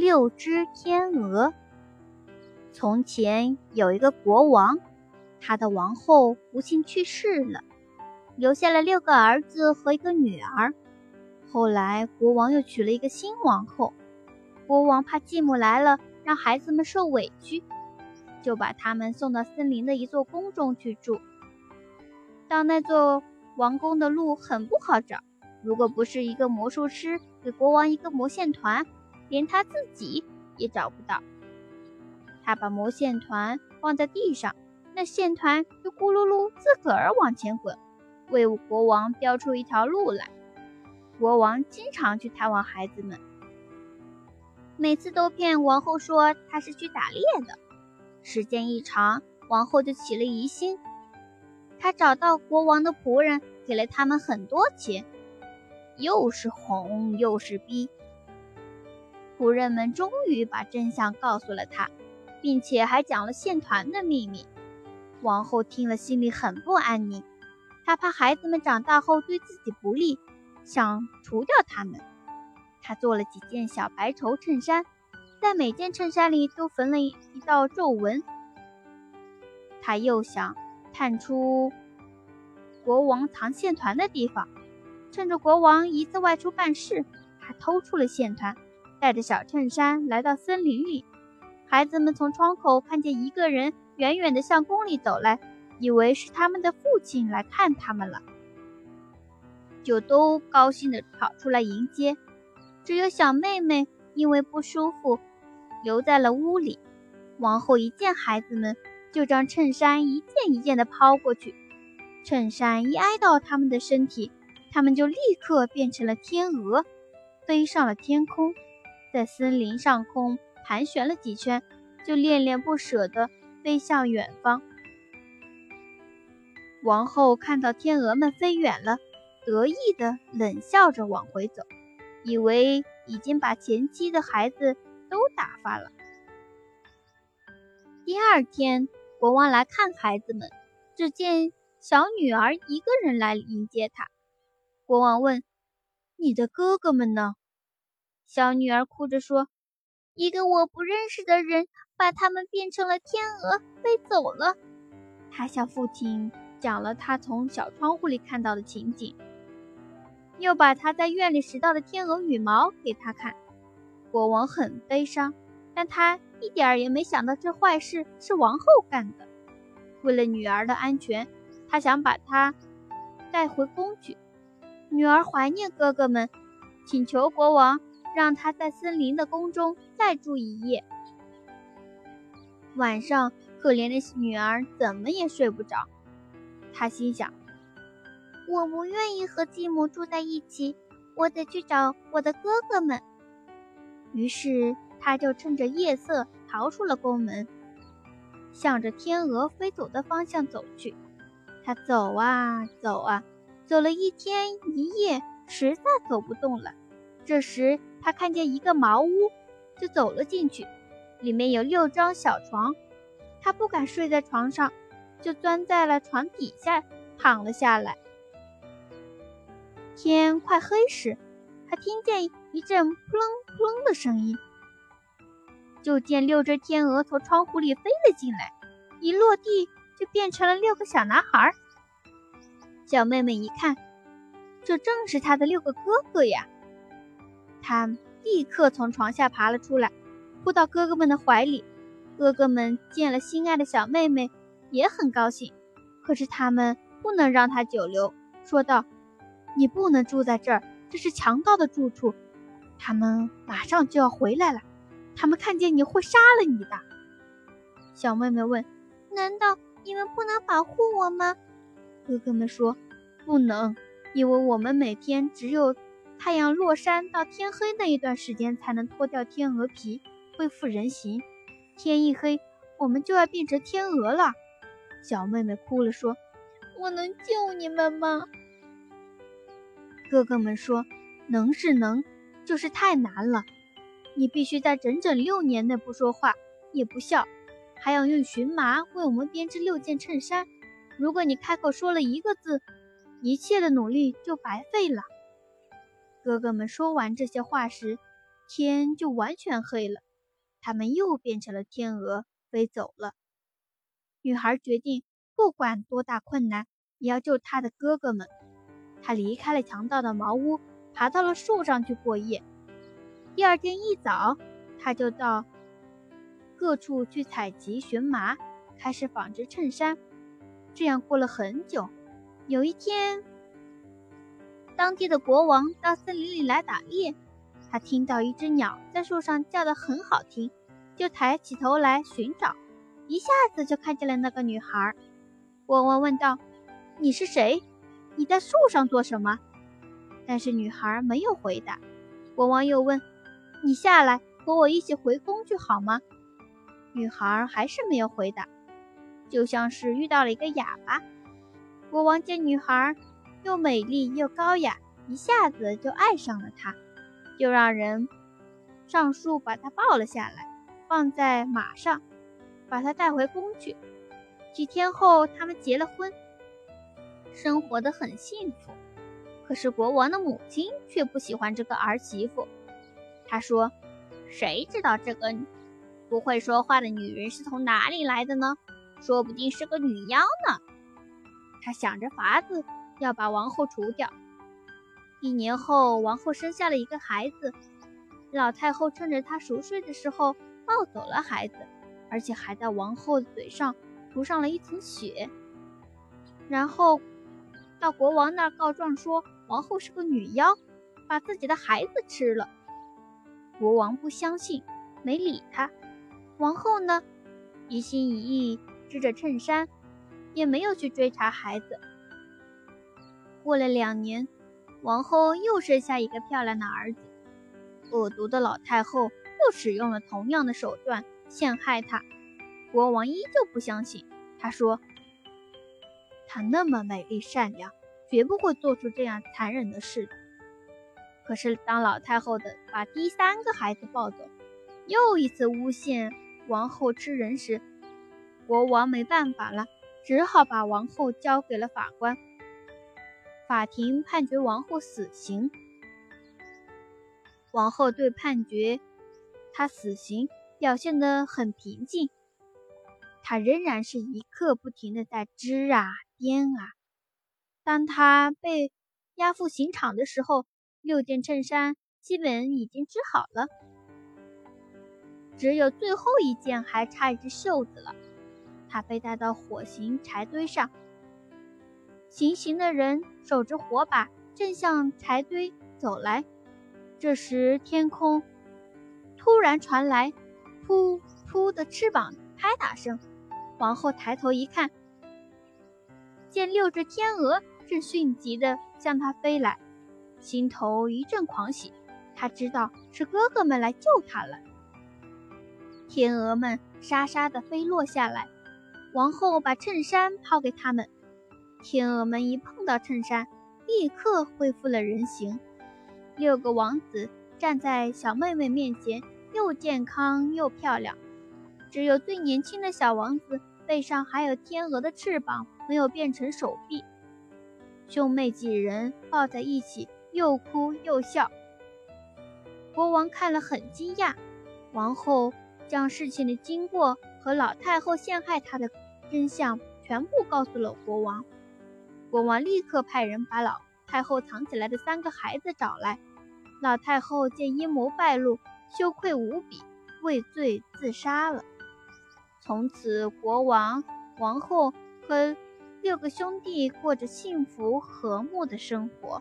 六只天鹅。从前有一个国王，他的王后不幸去世了，留下了六个儿子和一个女儿。后来国王又娶了一个新王后，国王怕继母来了让孩子们受委屈，就把他们送到森林的一座宫中去住。到那座王宫的路很不好找，如果不是一个魔术师给国王一个魔线团。连他自己也找不到。他把魔线团放在地上，那线团就咕噜噜自个儿往前滚，为国王标出一条路来。国王经常去探望孩子们，每次都骗王后说他是去打猎的。时间一长，王后就起了疑心。他找到国王的仆人，给了他们很多钱，又是哄又是逼。仆人们终于把真相告诉了他，并且还讲了线团的秘密。王后听了，心里很不安宁。她怕孩子们长大后对自己不利，想除掉他们。她做了几件小白绸衬衫，在每件衬衫里都缝了一道皱纹。她又想探出国王藏线团的地方，趁着国王一次外出办事，她偷出了线团。带着小衬衫来到森林里，孩子们从窗口看见一个人远远地向宫里走来，以为是他们的父亲来看他们了，就都高兴地跑出来迎接。只有小妹妹因为不舒服，留在了屋里。王后一见孩子们，就将衬衫一件一件地抛过去，衬衫一挨到他们的身体，他们就立刻变成了天鹅，飞上了天空。在森林上空盘旋了几圈，就恋恋不舍地飞向远方。王后看到天鹅们飞远了，得意地冷笑着往回走，以为已经把前妻的孩子都打发了。第二天，国王来看孩子们，只见小女儿一个人来迎接他。国王问：“你的哥哥们呢？”小女儿哭着说：“一个我不认识的人把他们变成了天鹅，飞走了。”她向父亲讲了她从小窗户里看到的情景，又把她在院里拾到的天鹅羽毛给他看。国王很悲伤，但他一点儿也没想到这坏事是王后干的。为了女儿的安全，他想把她带回宫去。女儿怀念哥哥们，请求国王。让他在森林的宫中再住一夜。晚上，可怜的女儿怎么也睡不着。她心想：“我不愿意和继母住在一起，我得去找我的哥哥们。”于是，她就趁着夜色逃出了宫门，向着天鹅飞走的方向走去。她走啊走啊，走了一天一夜，实在走不动了。这时，他看见一个茅屋，就走了进去。里面有六张小床，他不敢睡在床上，就钻在了床底下躺了下来。天快黑时，他听见一阵扑棱扑棱的声音，就见六只天鹅从窗户里飞了进来，一落地就变成了六个小男孩。小妹妹一看，这正是她的六个哥哥呀。他立刻从床下爬了出来，扑到哥哥们的怀里。哥哥们见了心爱的小妹妹，也很高兴。可是他们不能让她久留，说道：“你不能住在这儿，这是强盗的住处。他们马上就要回来了，他们看见你会杀了你的。”小妹妹问：“难道你们不能保护我吗？”哥哥们说：“不能，因为我们每天只有……”太阳落山到天黑那一段时间才能脱掉天鹅皮，恢复人形。天一黑，我们就要变成天鹅了。小妹妹哭了，说：“我能救你们吗？”哥哥们说：“能是能，就是太难了。你必须在整整六年内不说话，也不笑，还要用荨麻为我们编织六件衬衫。如果你开口说了一个字，一切的努力就白费了。”哥哥们说完这些话时，天就完全黑了，他们又变成了天鹅，飞走了。女孩决定，不管多大困难，也要救她的哥哥们。她离开了强盗的茅屋，爬到了树上去过夜。第二天一早，她就到各处去采集荨麻，开始纺织衬衫。这样过了很久。有一天，当地的国王到森林里来打猎，他听到一只鸟在树上叫得很好听，就抬起头来寻找。一下子就看见了那个女孩，国王问道：“你是谁？你在树上做什么？”但是女孩没有回答。国王又问：“你下来和我一起回宫去好吗？”女孩还是没有回答，就像是遇到了一个哑巴。国王见女孩又美丽又高雅，一下子就爱上了她，就让人上树把她抱了下来，放在马上。把她带回宫去。几天后，他们结了婚，生活的很幸福。可是国王的母亲却不喜欢这个儿媳妇。她说：“谁知道这个不会说话的女人是从哪里来的呢？说不定是个女妖呢。”她想着法子要把王后除掉。一年后，王后生下了一个孩子。老太后趁着她熟睡的时候抱走了孩子。而且还在王后嘴上涂上了一层血，然后到国王那儿告状说王后是个女妖，把自己的孩子吃了。国王不相信，没理他。王后呢，一心一意织着衬衫，也没有去追查孩子。过了两年，王后又生下一个漂亮的儿子。恶毒的老太后又使用了同样的手段。陷害他，国王依旧不相信。他说：“她那么美丽善良，绝不会做出这样残忍的事。”可是，当老太后的把第三个孩子抱走，又一次诬陷王后吃人时，国王没办法了，只好把王后交给了法官。法庭判决王后死刑。王后对判决她死刑。表现得很平静，他仍然是一刻不停的在织啊编啊。当他被押赴刑场的时候，六件衬衫基本已经织好了，只有最后一件还差一只袖子了。他被带到火刑柴堆上，行刑的人手着火把，正向柴堆走来。这时，天空突然传来。扑扑的翅膀拍打声，王后抬头一看，见六只天鹅正迅疾地向她飞来，心头一阵狂喜。她知道是哥哥们来救她了。天鹅们沙沙地飞落下来，王后把衬衫抛给他们，天鹅们一碰到衬衫，立刻恢复了人形。六个王子站在小妹妹面前。又健康又漂亮，只有最年轻的小王子背上还有天鹅的翅膀，没有变成手臂。兄妹几人抱在一起，又哭又笑。国王看了很惊讶，王后将事情的经过和老太后陷害他的真相全部告诉了国王。国王立刻派人把老太后藏起来的三个孩子找来。老太后见阴谋败露。羞愧无比，畏罪自杀了。从此，国王、王后和六个兄弟过着幸福和睦的生活。